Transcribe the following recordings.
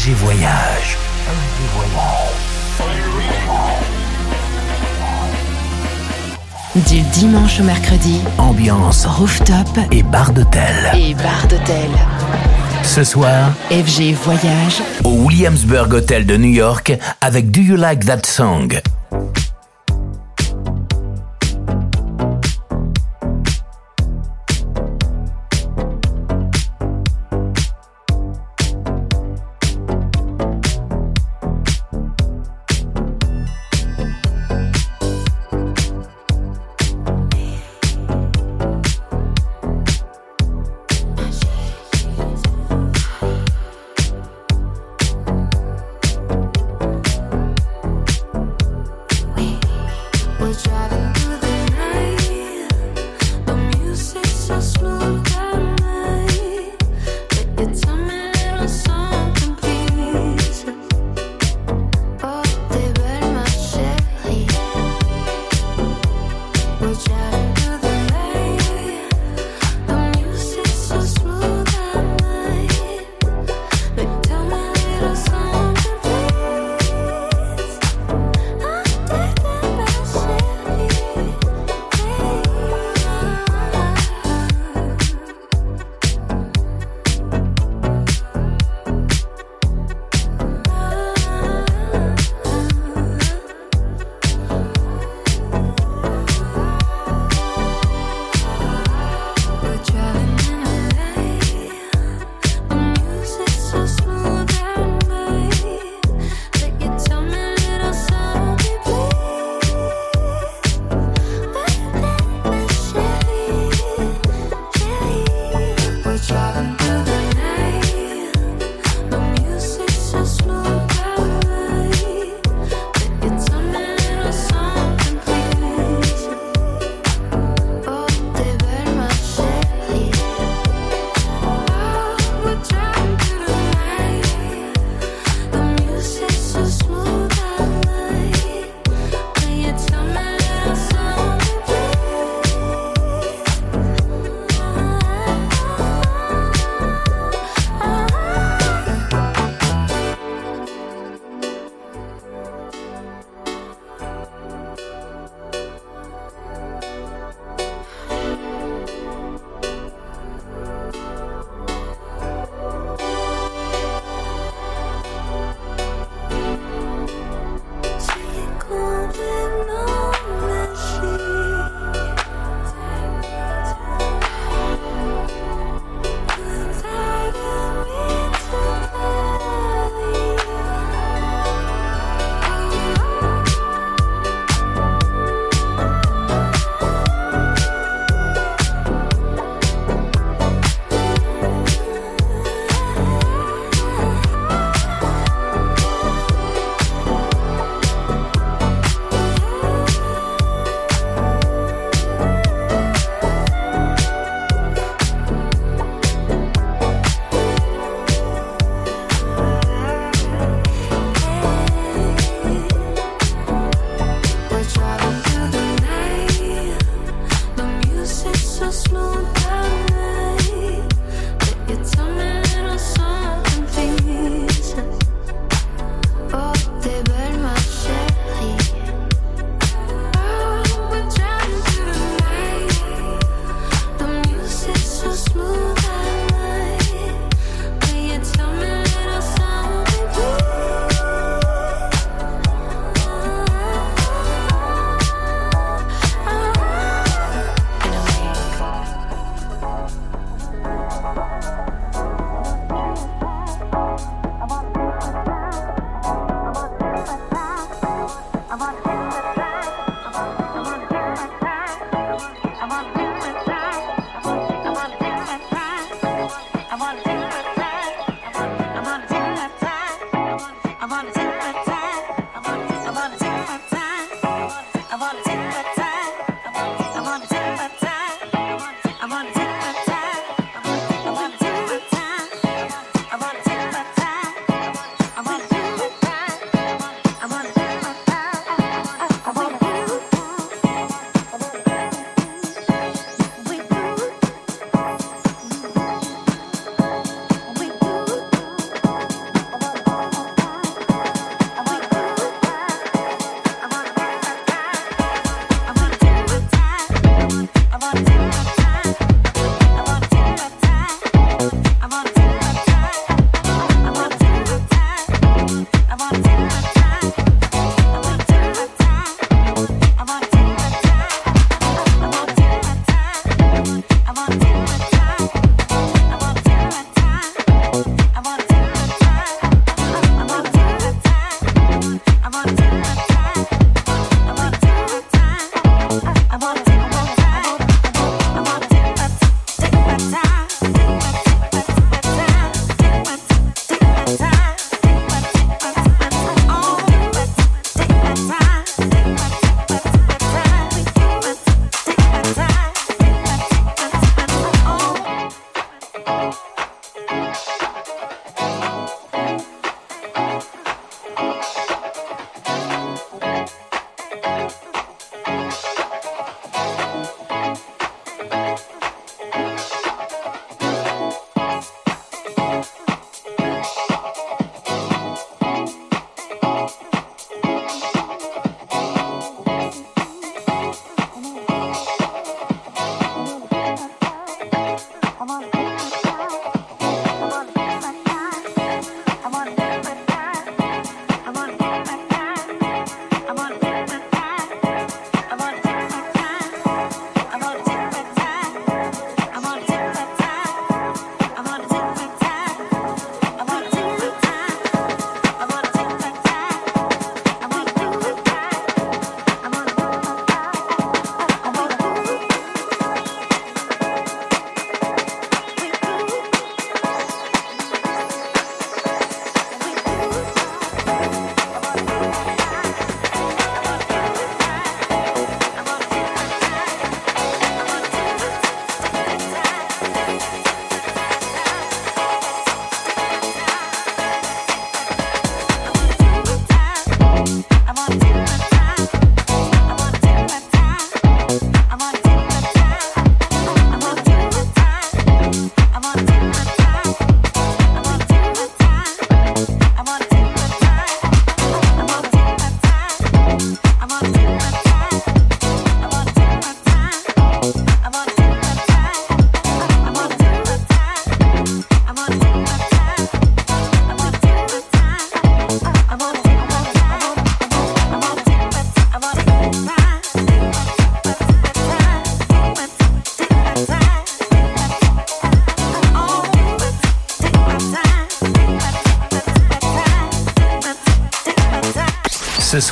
FG Voyage. Du dimanche au mercredi, Ambiance rooftop et bar d'hôtel. et bar d'hôtel. Ce soir, FG Voyage, au Williamsburg Hotel de New York avec Do You Like That Song?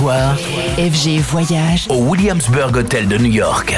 FG Voyage au Williamsburg Hotel de New York.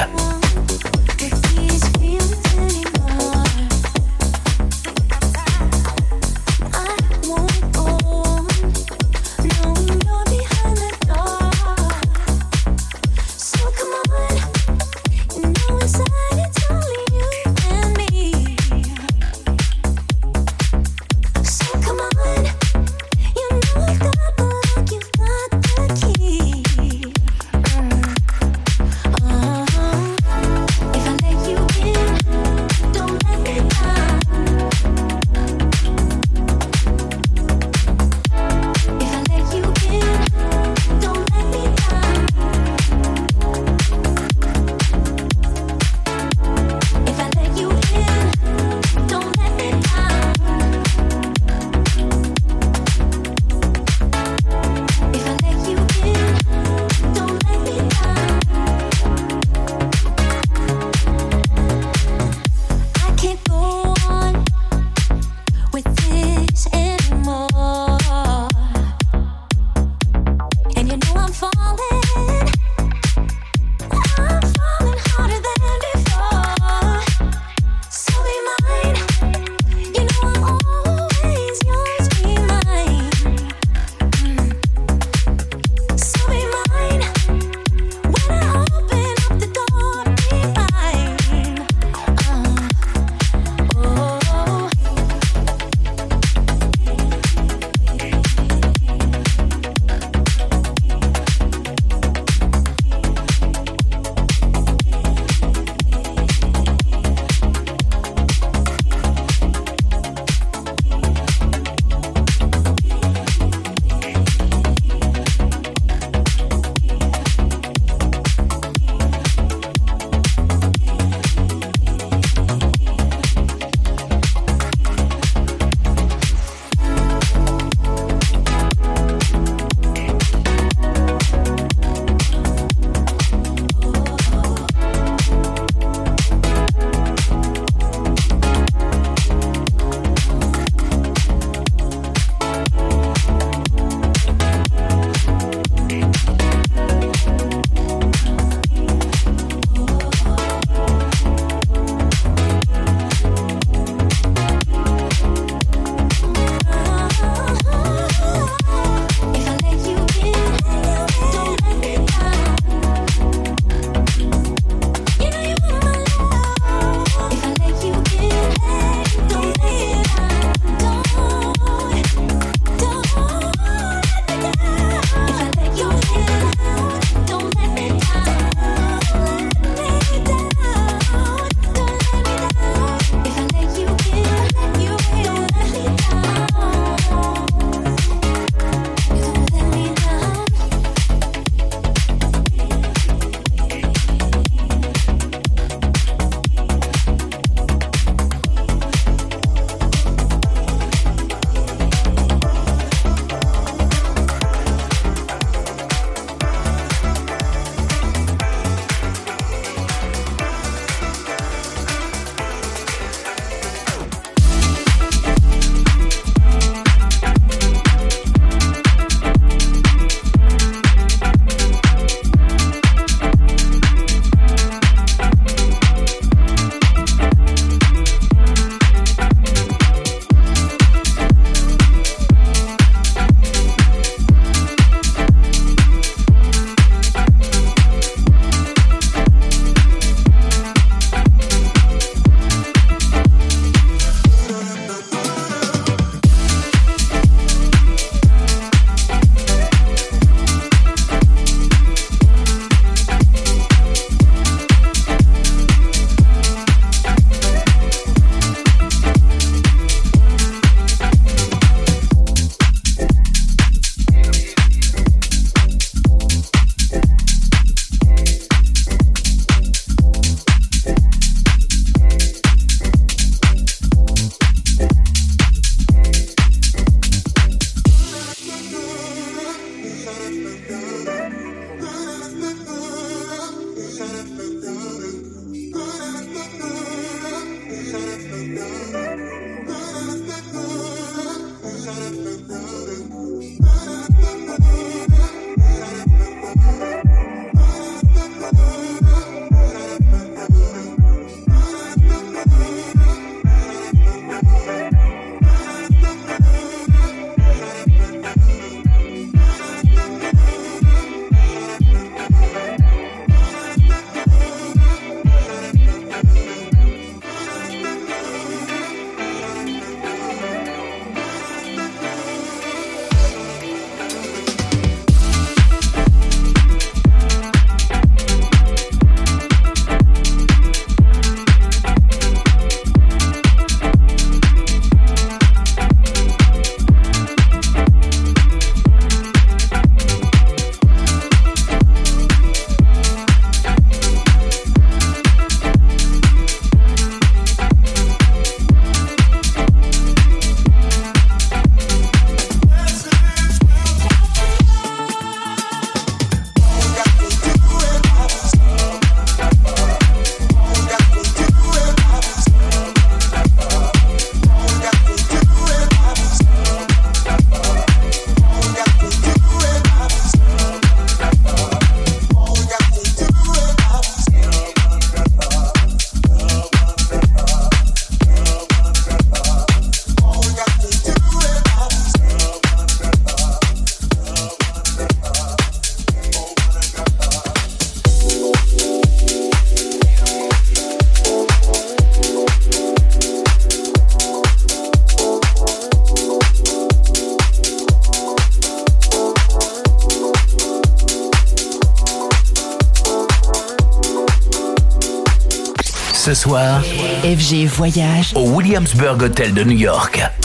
Au Williamsburg Hotel de New York.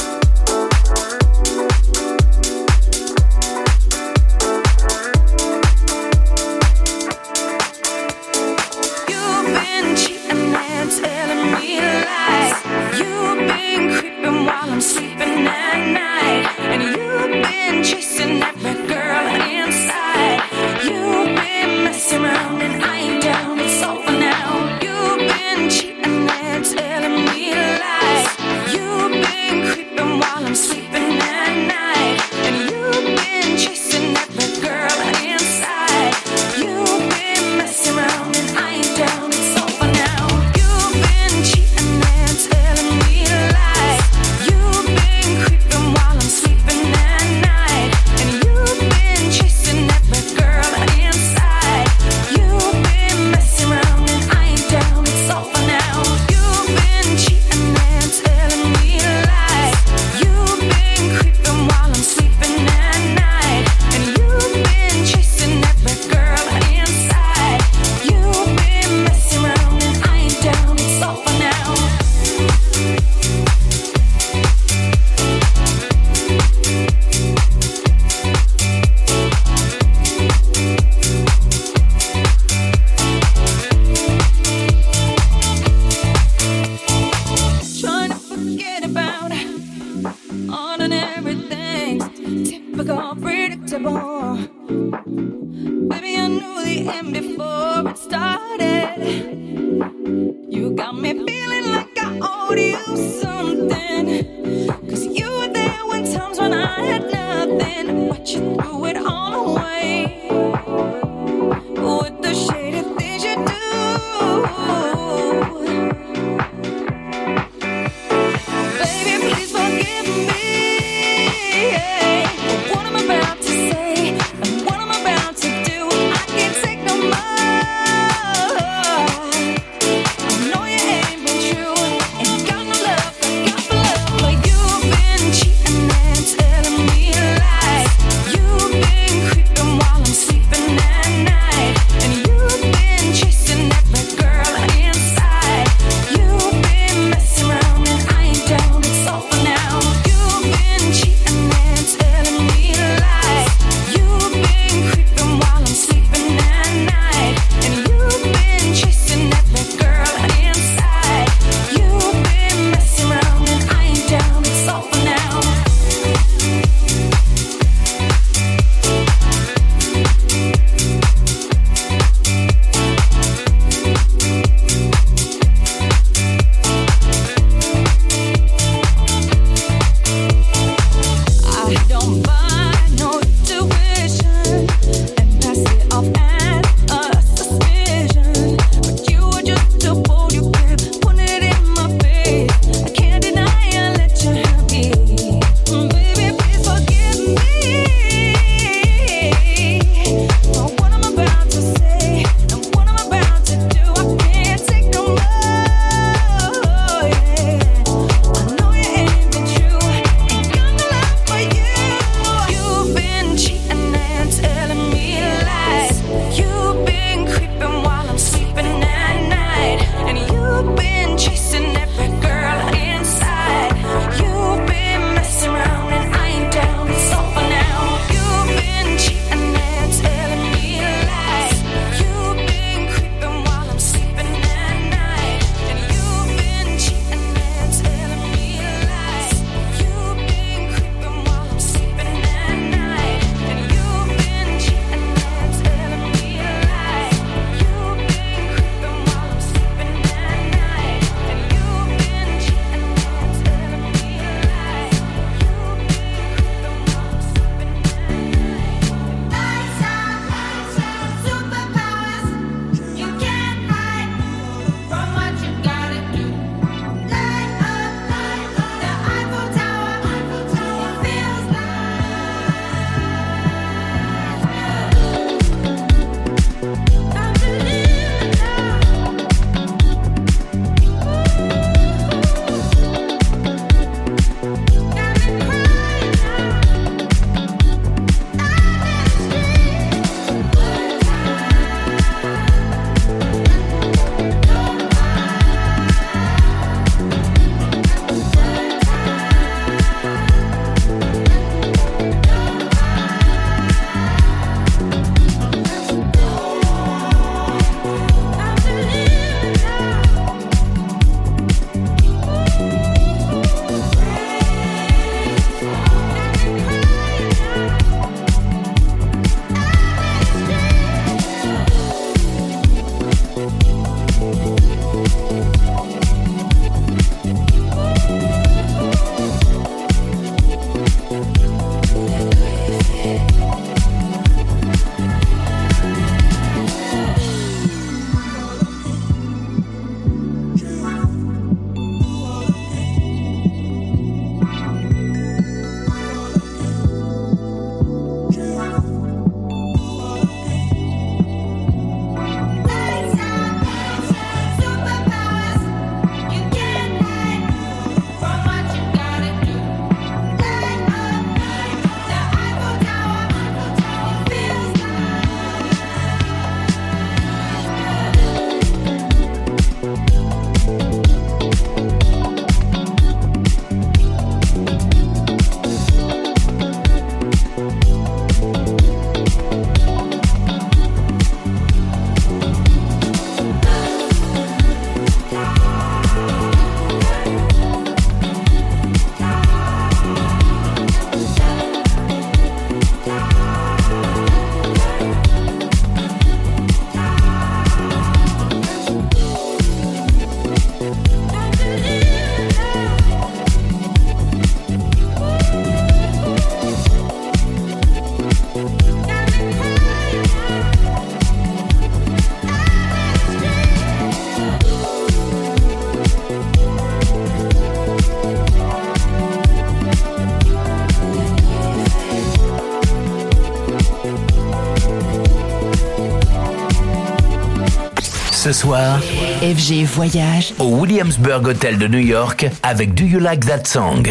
Soir, FG Voyage. Au Williamsburg Hotel de New York avec Do You Like That Song?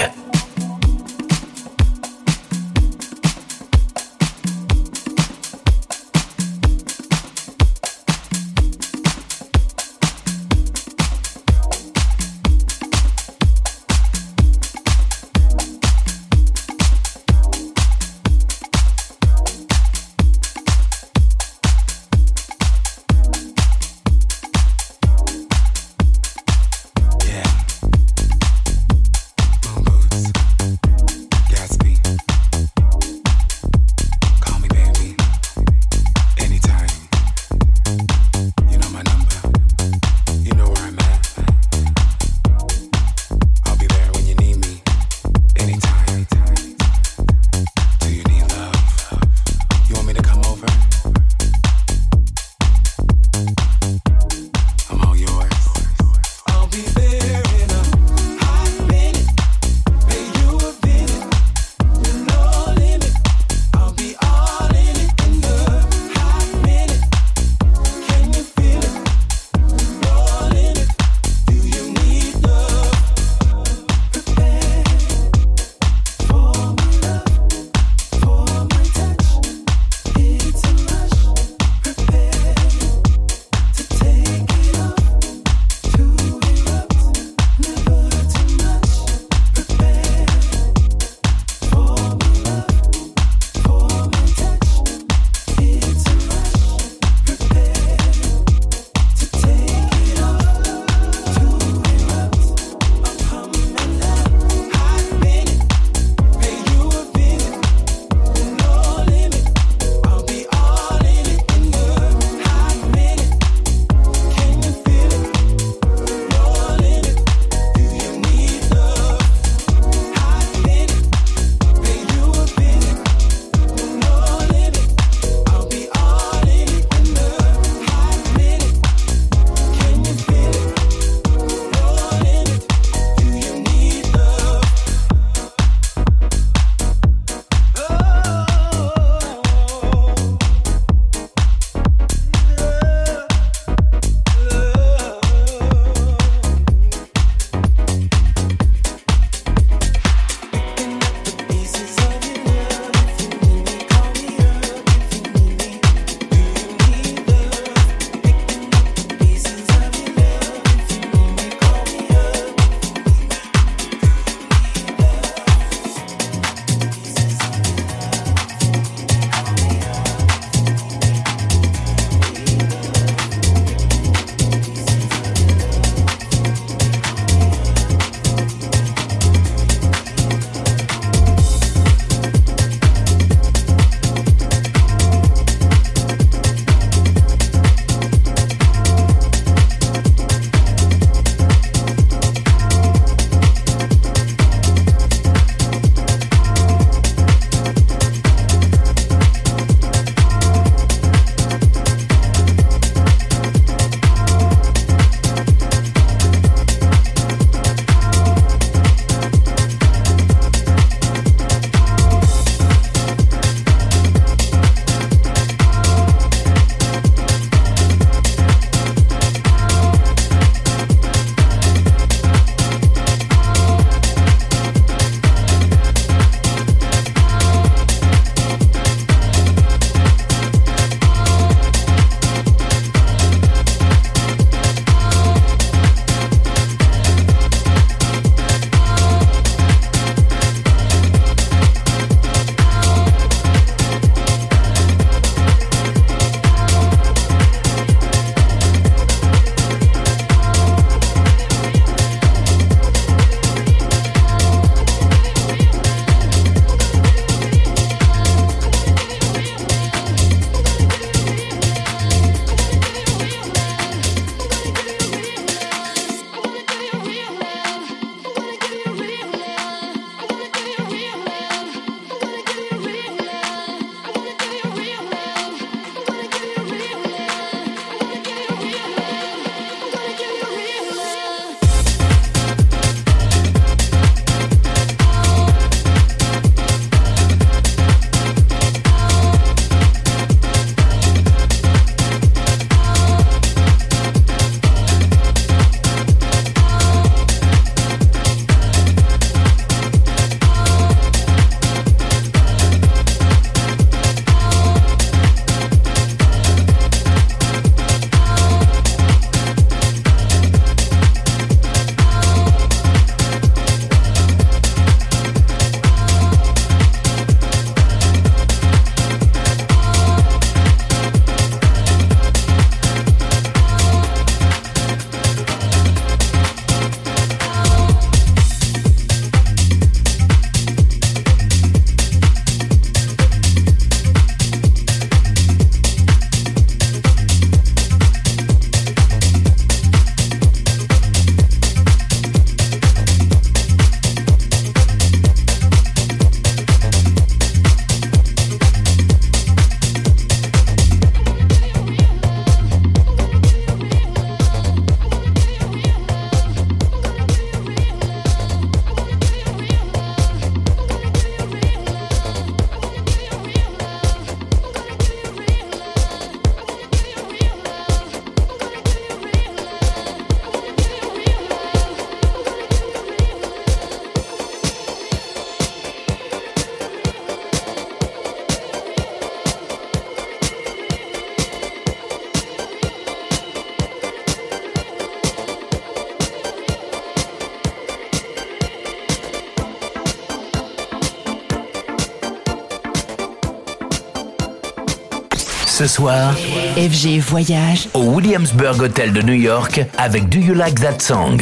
Ce soir, FG Voyage. Au Williamsburg Hotel de New York avec Do You Like That Song?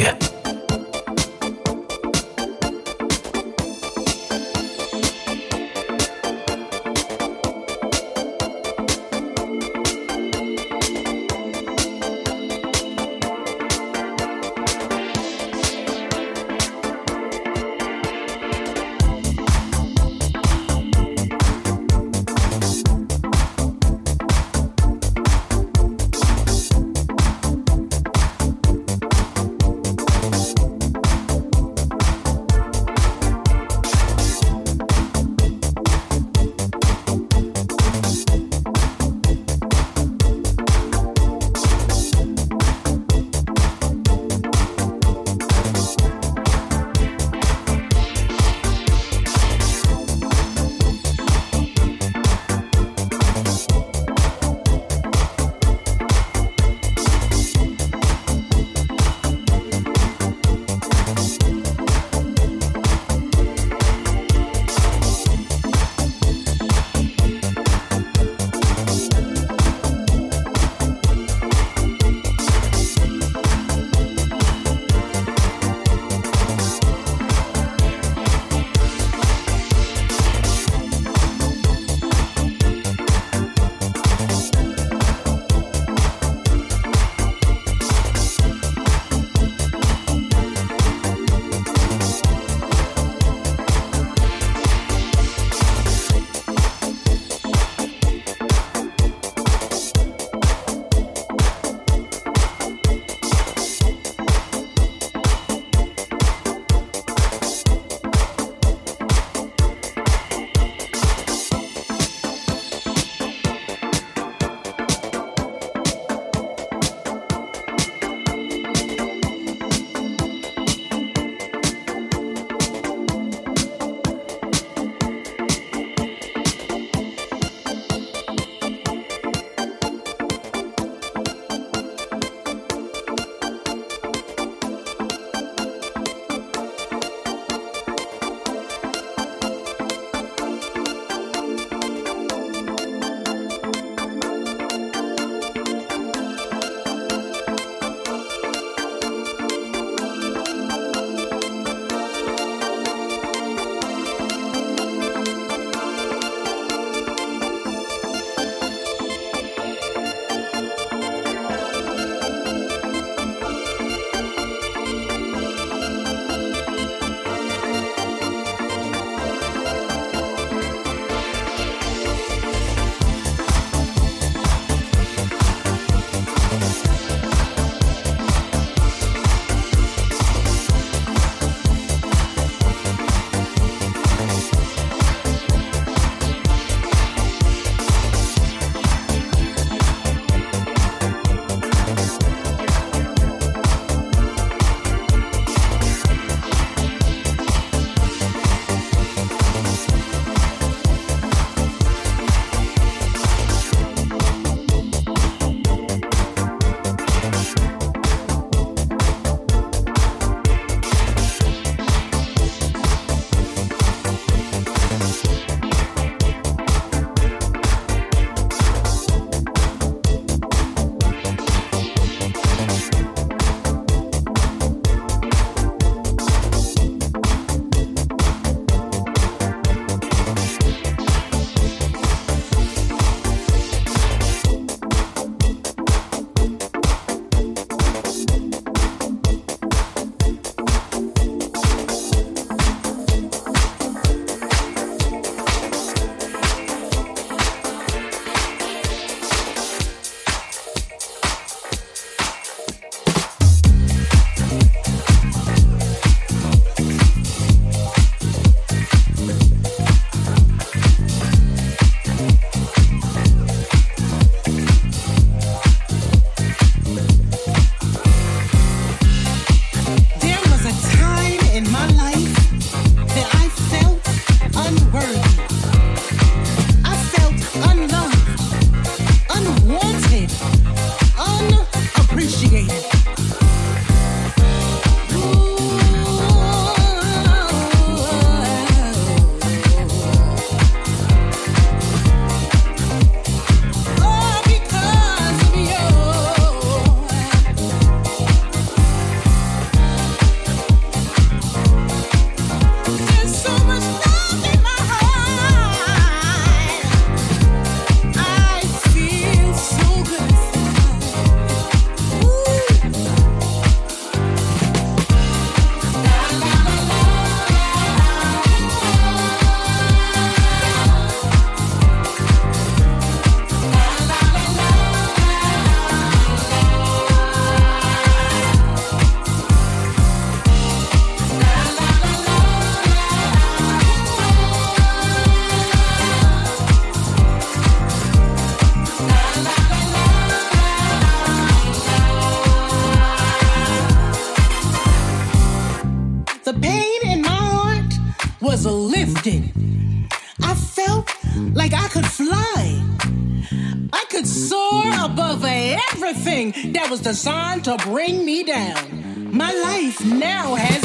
That was designed to bring me down. My life now has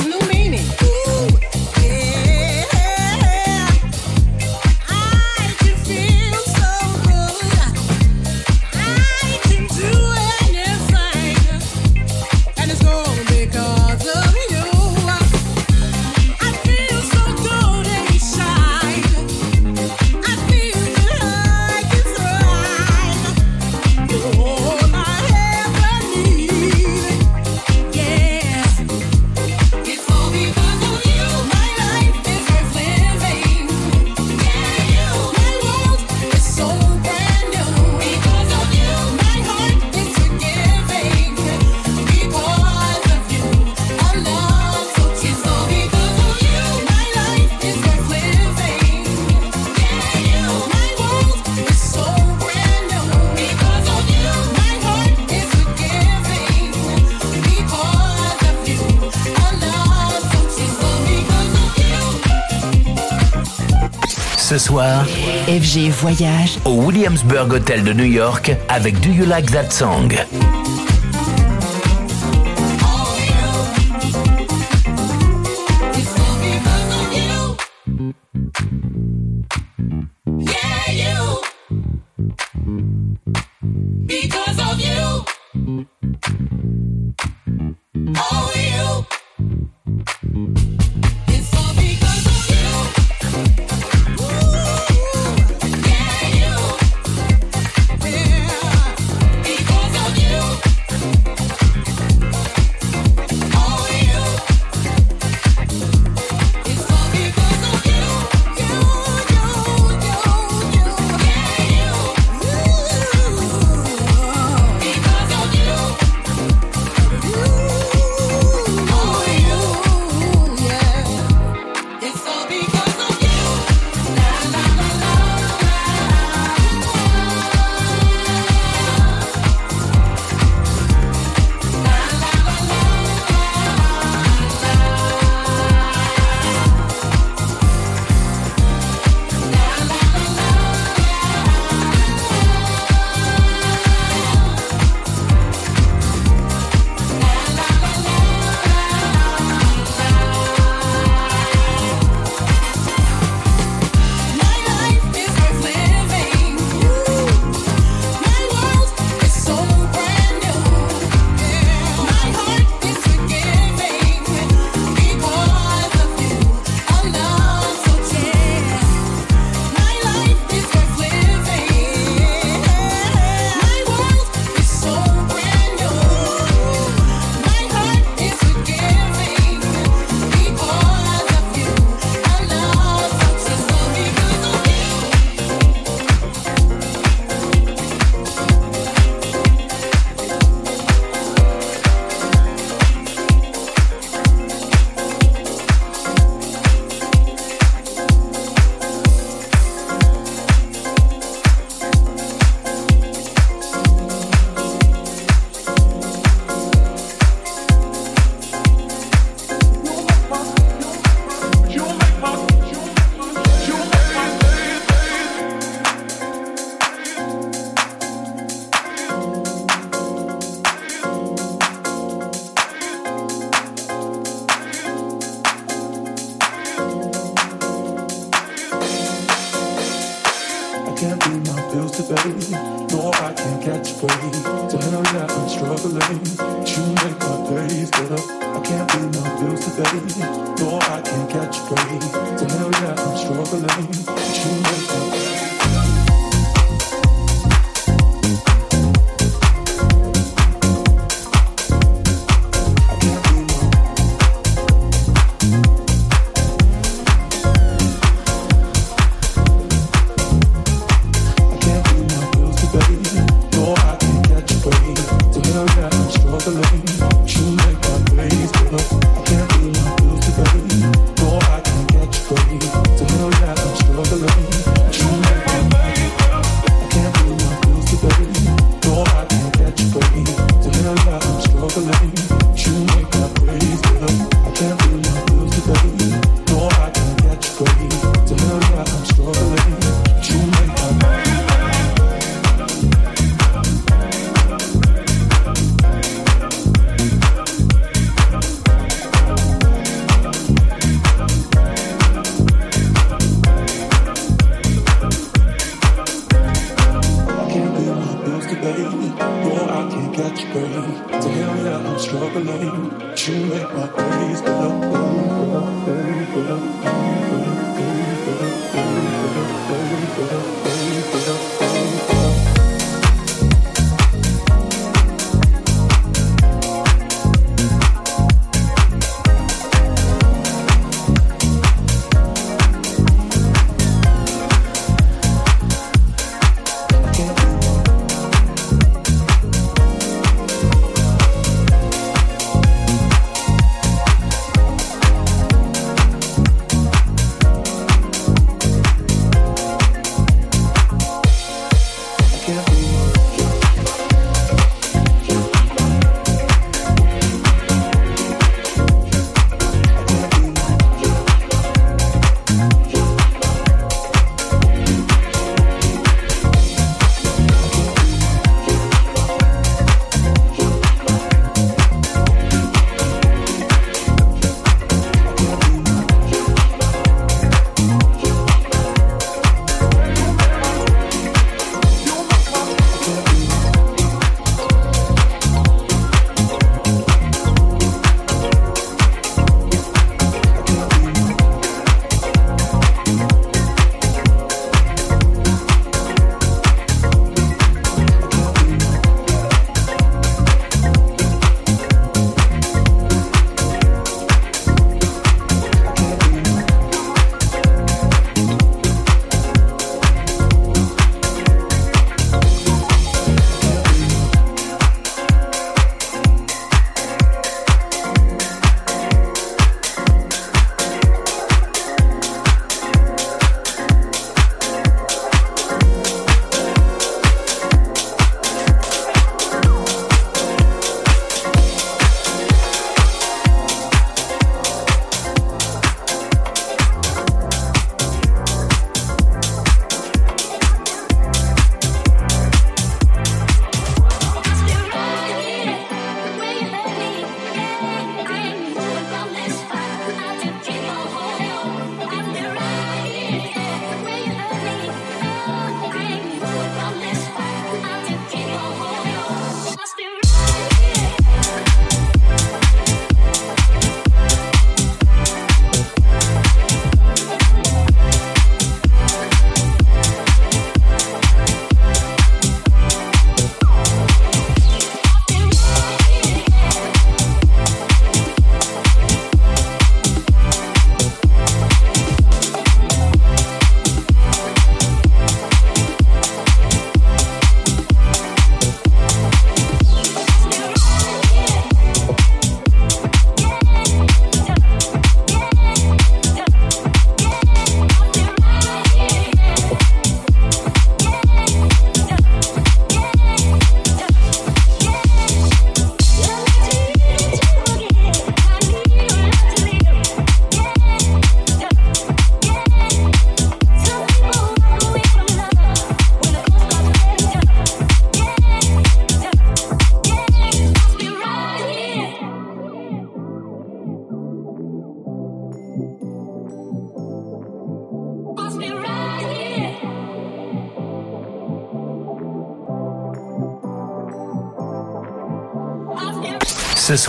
FG Voyage au Williamsburg Hotel de New York avec Do You Like That Song?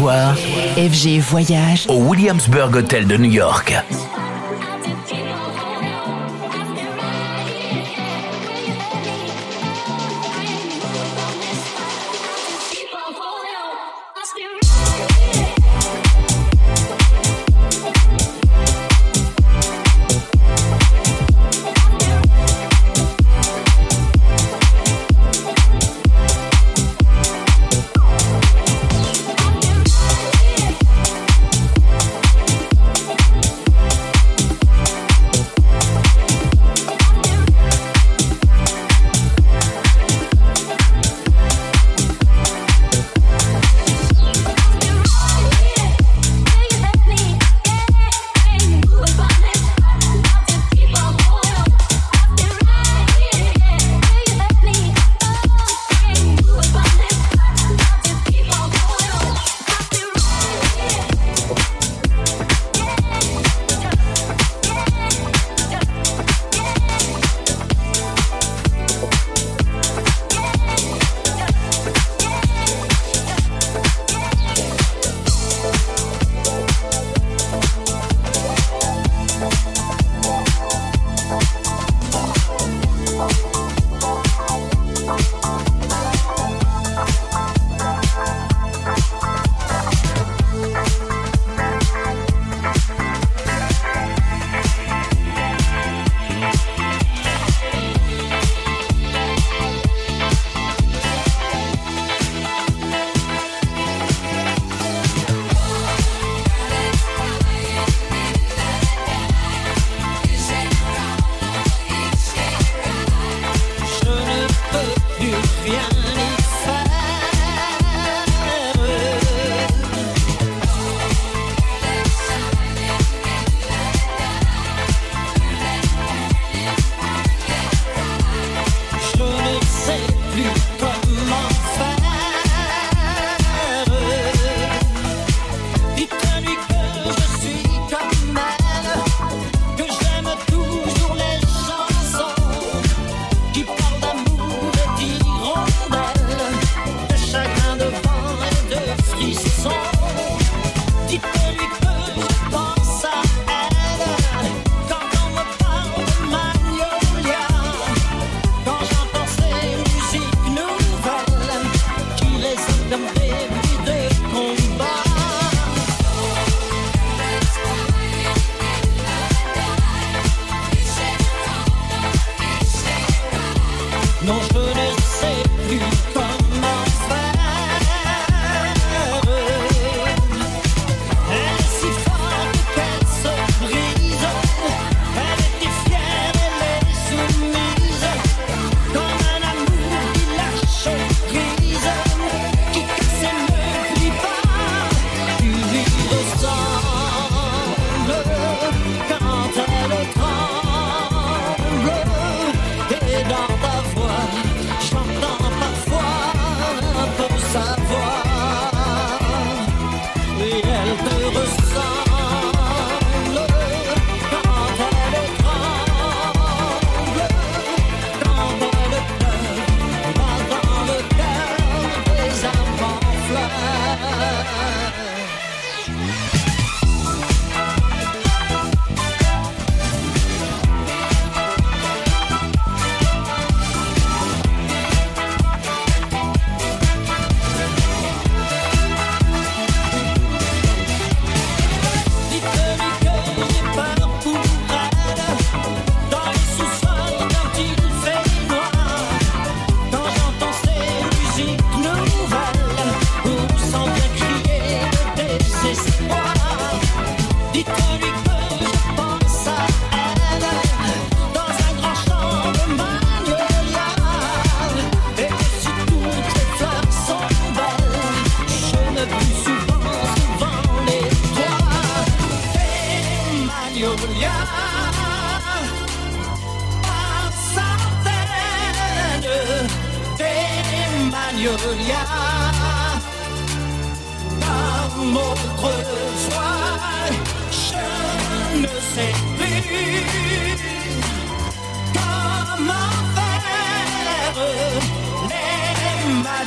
FG Voyage au Williamsburg Hotel de New York.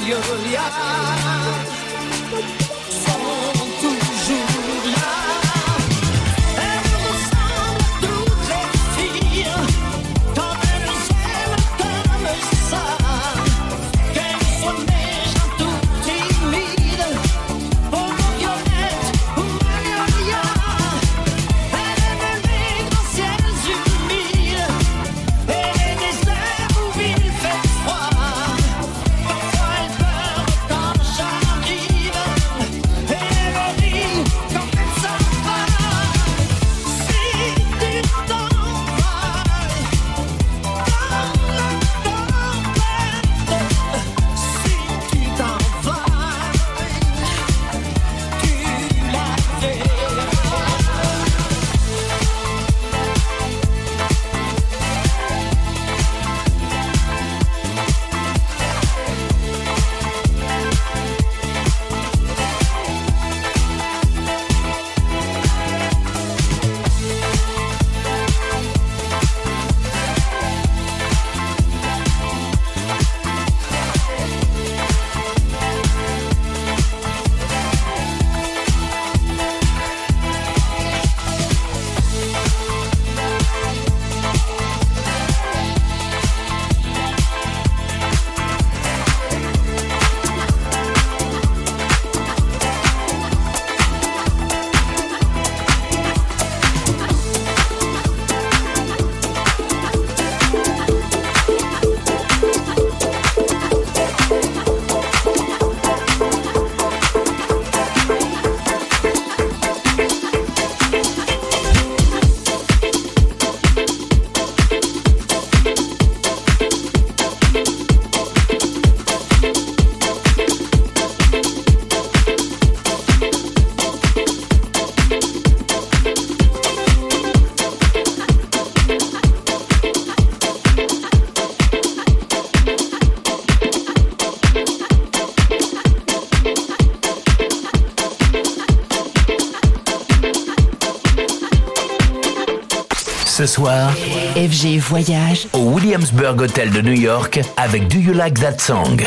Julia. FG Voyage au Williamsburg Hotel de New York avec Do You Like That Song?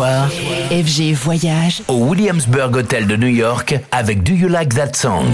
Soir, FG Voyage. Au Williamsburg Hotel de New York avec Do You Like That Song?